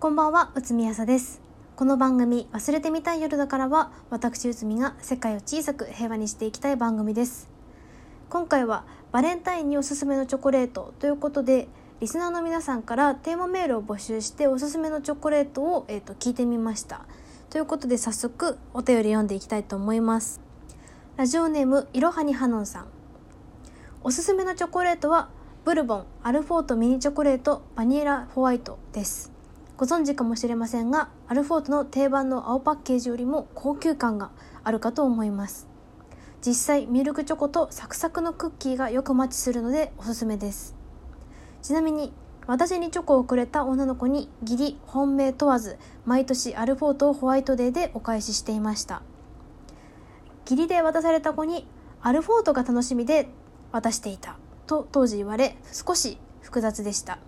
こんばんは、内海朝です。この番組、忘れてみたい夜だからは、私内海が世界を小さく平和にしていきたい番組です。今回は、バレンタインにおすすめのチョコレートということで、リスナーの皆さんからテーマメールを募集して、おすすめのチョコレートを、えー、と聞いてみました。ということで、早速、お便り読んでいきたいと思います。ラジオネーム、いろはにはのんさん。おすすめのチョコレートは、ブルボン、アルフォートミニチョコレート、バニラホワイトです。ご存知かもしれませんがアルフォートの定番の青パッケージよりも高級感があるかと思います。実際ミルクチョコとサクサクのクッキーがよくマッチするのでおすすめです。ちなみに私にチョコをくれた女の子に義理本命問わず毎年アルフォートをホワイトデーでお返ししていました。義理で渡された子にアルフォートが楽しみで渡していたと当時言われ少し複雑でした。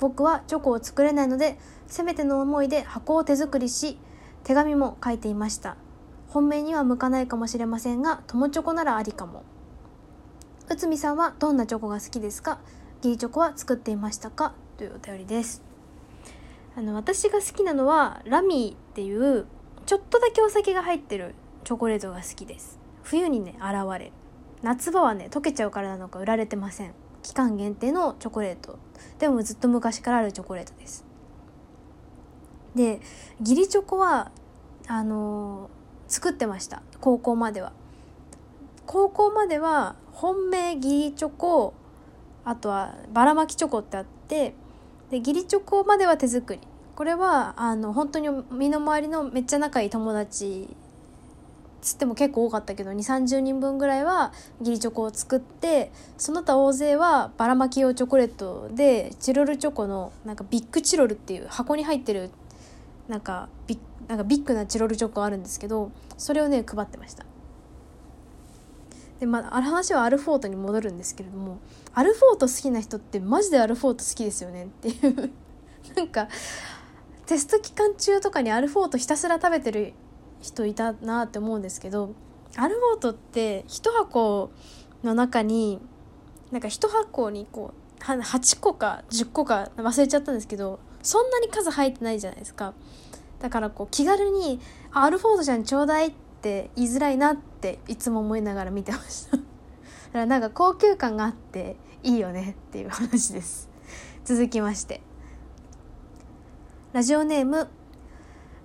僕はチョコを作れないのでせめての思いで箱を手作りし手紙も書いていました。本命には向かないかもしれませんが友チョコならありかも。内海さんはどんなチョコが好きですか？ギリチョコは作っていましたか？というお便りです。あの私が好きなのはラミーっていうちょっとだけお酒が入ってるチョコレートが好きです。冬にね現れる。夏場はね溶けちゃうからなのか売られてません。期間限定のチョコレート。でもずっと昔からあるチョコレートです。で義理チョコはあのー作ってました。高校までは。高校までは本命義理チョコあとはばらまきチョコってあってで義理チョコまでは手作り。これはあの本当に身の回りのめっちゃ仲いい友達つっても結構多かったけど2 3 0人分ぐらいは義理チョコを作ってその他大勢はばらまき用チョコレートでチロルチョコのなんかビッグチロルっていう箱に入ってるなんかビッなんかビッグなチロルチョコあるんですけどそれをね配ってました。でまあ話はアルフォートに戻るんですけれどもアルフォート好きな人ってマジでアルフォート好きですよねっていう。なんかテスト期間中とかにアルフォートひたすら食べてる人いたなって思うんですけどアルフォートって1箱の中になんか1箱にこう8個か10個か忘れちゃったんですけどそんなに数入ってないじゃないですか。だからこう気軽に「アルフォートちゃんちょうだい」って言いづらいなっていつも思いながら見てました。だからなんか高級感があっていいよねっていう話です。続きまして。ラジオネーム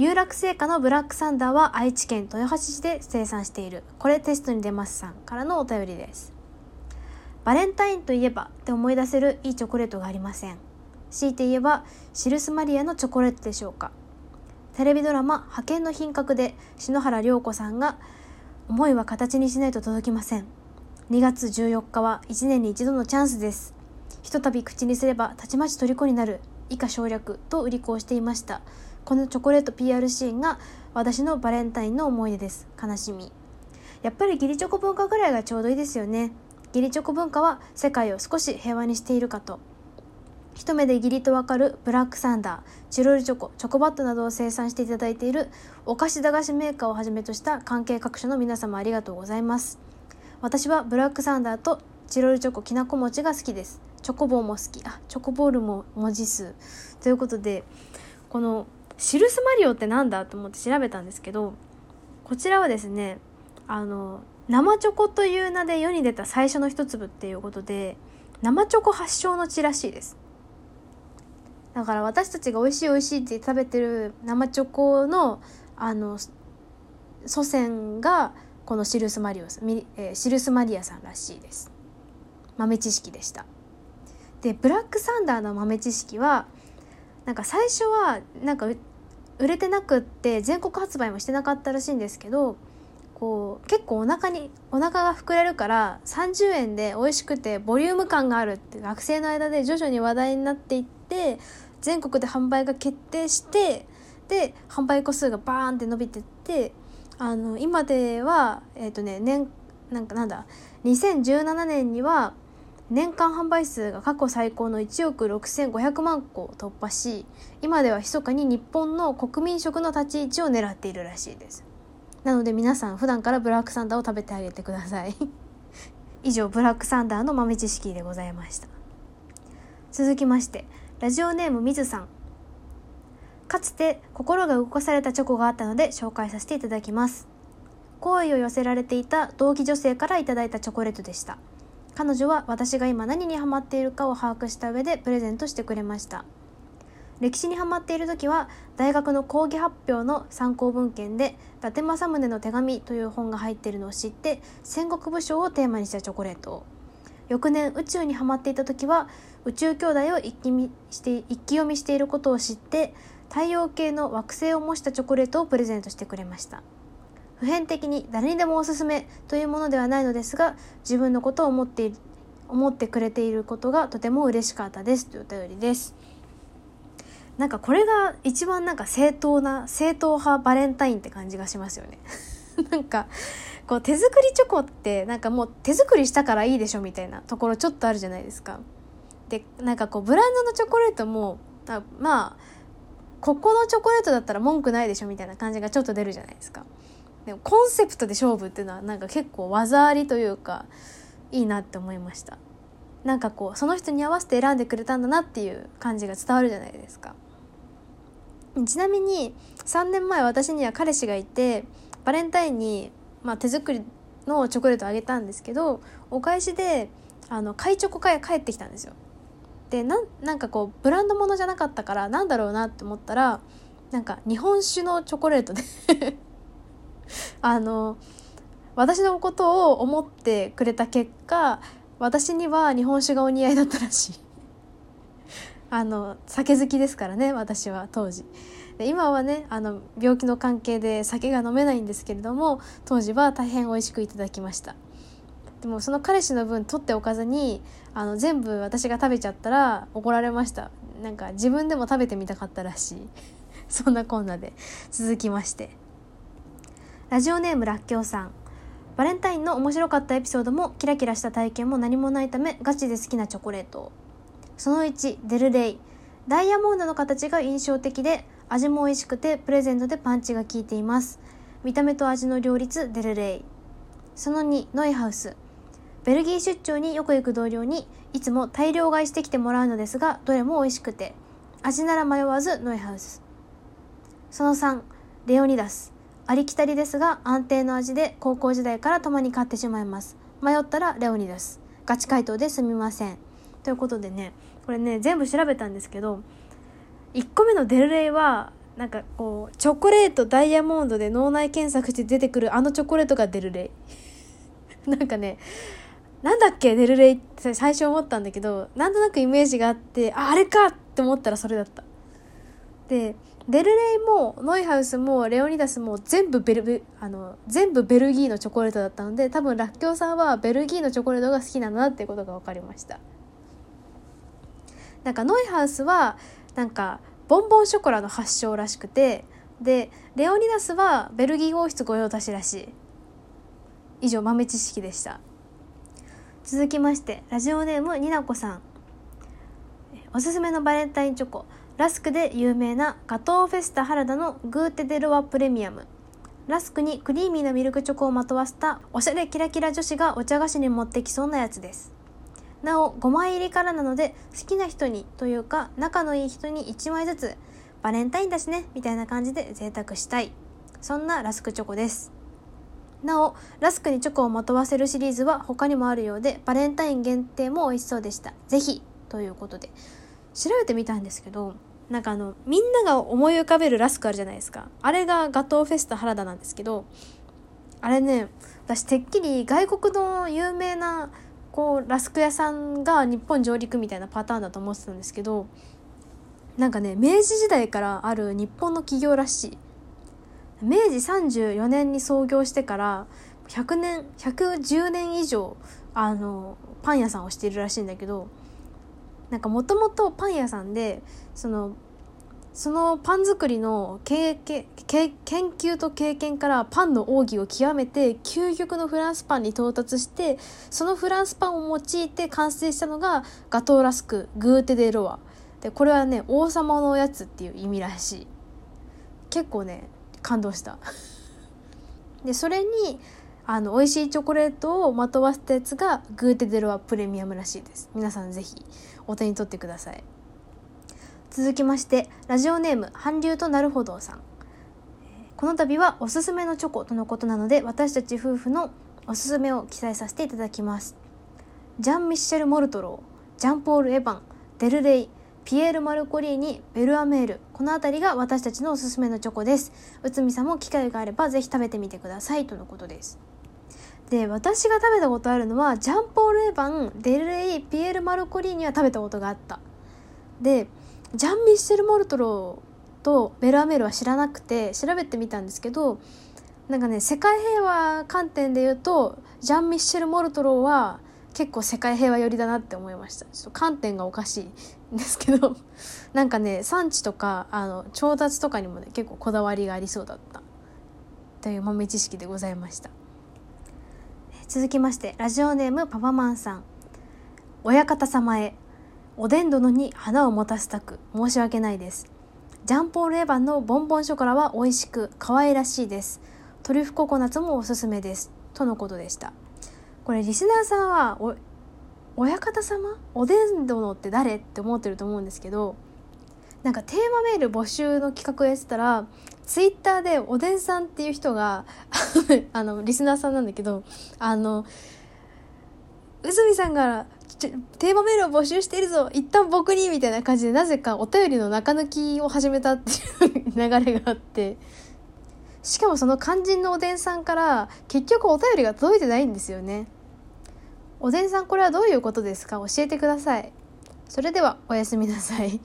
有楽製菓のブラックサンダーは愛知県豊橋市で生産している。これテストに出ますさんからのお便りです。バレンタインといえばって思い出せるいいチョコレートがありません。強いて言えばシルスマリアのチョコレートでしょうか。テレビドラマ「派遣の品格」で篠原涼子さんが「思いは形にしないと届きません」2月14日は1年に一度のチャンスです。ひとたび口にすればたちまち虜になる。以下省略と売り子をしていました。このチョコレート PR シーンが私のバレンタインの思い出です。悲しみ。やっぱり義理チョコ文化ぐらいがちょうどいいですよね。義理チョコ文化は世界を少し平和にしているかと。一目で義理とわかるブラックサンダーチロルチョコチョコバットなどを生産していただいているお菓子駄菓子メーカーをはじめとした関係各所の皆様ありがとうございます。私はブラックサンダーとチロルチョコきなこ餅が好きです。チョコボーも好き。あチョコボールも文字数。ということでこのシルスマリオってなんだと思って調べたんですけどこちらはですねあの生チョコという名で世に出た最初の一粒っていうことで生チョコ発祥の地らしいです。だから私たちが美味しい美味しいって食べてる生チョコのあの祖先がこのシルスマリオさん、えー、シルスマリアさんらしいです。豆知識でした。でブラックサンダーの豆知識はなんか最初はなんか売れてなくって全国発売もしてなかったらしいんですけどこう結構お腹にお腹が膨れるから30円で美味しくてボリューム感があるって学生の間で徐々に話題になっていって全国で販売が決定してで販売個数がバーンって伸びてってあの今ではえっ、ー、とね年なんかなんだ2017年には年間販売数が過去最高の1億6500万個突破し今では密かに日本の国民食の立ち位置を狙っているらしいです。なので皆さん普段からブラックサンダーを食べてあげてください。以上ブラックサンダーの豆知識でございました。続きましてラジオネームみずさん。かつて心が動かされたチョコがあったので紹介させていただきます。好意を寄せられていた同期女性からいただいたチョコレートでした。彼女は私が今何にハマっているかを把握した上でプレゼントしてくれました。歴史にハマっている時は大学の講義発表の参考文献で「伊達政宗の手紙」という本が入っているのを知って戦国武将をテーマにしたチョコレートを。翌年宇宙にハマっていた時は宇宙兄弟を一気見して一気読みしていることを知って太陽系の惑星を模したチョコレートをプレゼントしてくれました。普遍的に誰にでもおすすめというものではないのですが自分のことを思って思ってくれていることがとても嬉しかったです。というお便りです。なんかこれが一番なんか正当な正統派バレンタインって感じがしますよね。なんかこう手作りチョコってなんかもう手作りしたからいいでしょみたいなところちょっとあるじゃないですか。でなんかこうブランドのチョコレートもまあここのチョコレートだったら文句ないでしょみたいな感じがちょっと出るじゃないですか。でもコンセプトで勝負っていうのはなんか結構技ありというかいいなって思いましたなんかこうその人に合わせて選んでくれたんだなっていう感じが伝わるじゃないですかちなみに3年前私には彼氏がいてバレンタインに、まあ、手作りのチョコレートをあげたんですけどお返しであの買いチョコが帰ってきたんですよ。でなんなんかこうブランド物じゃなかったからなんだろうなって思ったらなんか日本酒のチョコレートであの私のことを思ってくれた結果私には日本酒がお似合いだったらしい。あの酒好きですからね私は当時。で今はねあの病気の関係で酒が飲めないんですけれども当時は大変美味しくいただきました。でもその彼氏の分取っておかずにあの全部私が食べちゃったら怒られました。なんか自分でも食べてみたかったらしい。そんなこんなで続きまして。ラジオネームらっきょうさん。バレンタインの面白かったエピソードもキラキラした体験も何もないためガチで好きなチョコレート。その1デルレイ。ダイヤモンドの形が印象的で味も美味しくてプレゼントでパンチが効いています。見た目と味の両立デルレイ。その2ノイハウス。ベルギー出張によく行く同僚にいつも大量買いしてきてもらうのですがどれも美味しくて。味なら迷わずノイハウス。その3レオニダス。ありきたりですが安定の味で高校時代からたまに買ってしまいます。迷ったらレオニダスガチ回答ですみません。ということでねこれね全部調べたんですけど1個目のデルレイはなんかこうチョコレートダイヤモンドで脳内検索して出てくるあのチョコレートがデルレイ。なんかねなんだっけデルレイって最初思ったんだけどなんとなくイメージがあってああれかって思ったらそれだった。でデルレイもノイハウスもレオニダスも全部ベルあの全部ベルギーのチョコレートだったので多分らっきょうさんはベルギーのチョコレートが好きなんだなっていうことが分かりました。なんかノイハウスはなんかボンボンショコラの発祥らしくてでレオニダスはベルギー王室御用達らしい。以上豆知識でした。続きましてラジオネームになこさん。おすすめのバレンタインチョコ。ラスクで有名なガトーフェスタ原田のグーテデロワプレミアム。ラスクにクリーミーなミルクチョコをまとわせたおしゃれキラキラ女子がお茶菓子に持ってきそうなやつです。なお5枚入りからなので好きな人にというか仲のいい人に1枚ずつバレンタインだしねみたいな感じで贅沢したい。そんなラスクチョコです。なおラスクにチョコをまとわせるシリーズは他にもあるようでバレンタイン限定も美味しそうでした。是非ということで。調べてみたんですけどなんかあのみんなが思い浮かべるラスクあるじゃないですか。あれがガトーフェスタ原田なんですけどあれね私てっきり外国の有名なこうラスク屋さんが日本上陸みたいなパターンだと思ってたんですけどなんかね明治時代からある日本の企業らしい。明治34年に創業してから100年110年以上あのパン屋さんをしているらしいんだけどなんかもともとパン屋さんでそのそのパン作りの経験研究と経験からパンの奥義を極めて究極のフランスパンに到達してそのフランスパンを用いて完成したのがガトーラスクグーテ・デ・ロワ。でこれはね王様のおやつっていう意味らしい。結構ね感動した。でそれにあの美味しいチョコレートをまとわせたやつがグーテ・デ・ロワプレミアムらしいです。皆さん是非お手に取ってください。続きましてラジオネーム韓流となるほどさん。この度はおすすめのチョコとのことなので私たち夫婦のおすすめを記載させていただきます。ジャン・ミッシェル・モルトロージャンポール・エヴァンデルレイピエール・マルコリーニベルアメール。この辺りが私たちのおすすめのチョコです。内海さんも機会があればぜひ食べてみてくださいとのことです。で私が食べたことあるのはジャンポール・エヴァンデルレイピエール・マルコリーニは食べたことがあった。でジャン・ミッシェル・モルトローとベルアメールは知らなくて調べてみたんですけどなんかね世界平和観点で言うとジャン・ミッシェル・モルトローは結構世界平和寄りだなって思いました。ちょっと観点がおかしいんですけど。なんかね産地とかあの調達とかにもね結構こだわりがありそうだった。という豆知識でございました。続きましてラジオネームパパマンさん。親方様へおでん殿に花を持たせたく。申し訳ないです。ジャンポール・エヴァンのボンボンショコラは美味しく可愛らしいです。トリュフココナッツもおすすめです。とのことでした。これリスナーさんはお親方様？おでん殿って誰？って思ってると思うんですけどなんかテーマメール募集の企画をやってたらツイッターでおでんさんっていう人が あのリスナーさんなんだけどあの宇海さんがテーマメールを募集しているぞ一旦僕にみたいな感じでなぜかお便りの中抜きを始めたっていう 流れがあってしかもその肝心のおでんさんから結局お便りが届いてないんですよね。おでんさんこれはどういうことですか？教えてください。それではおやすみなさい。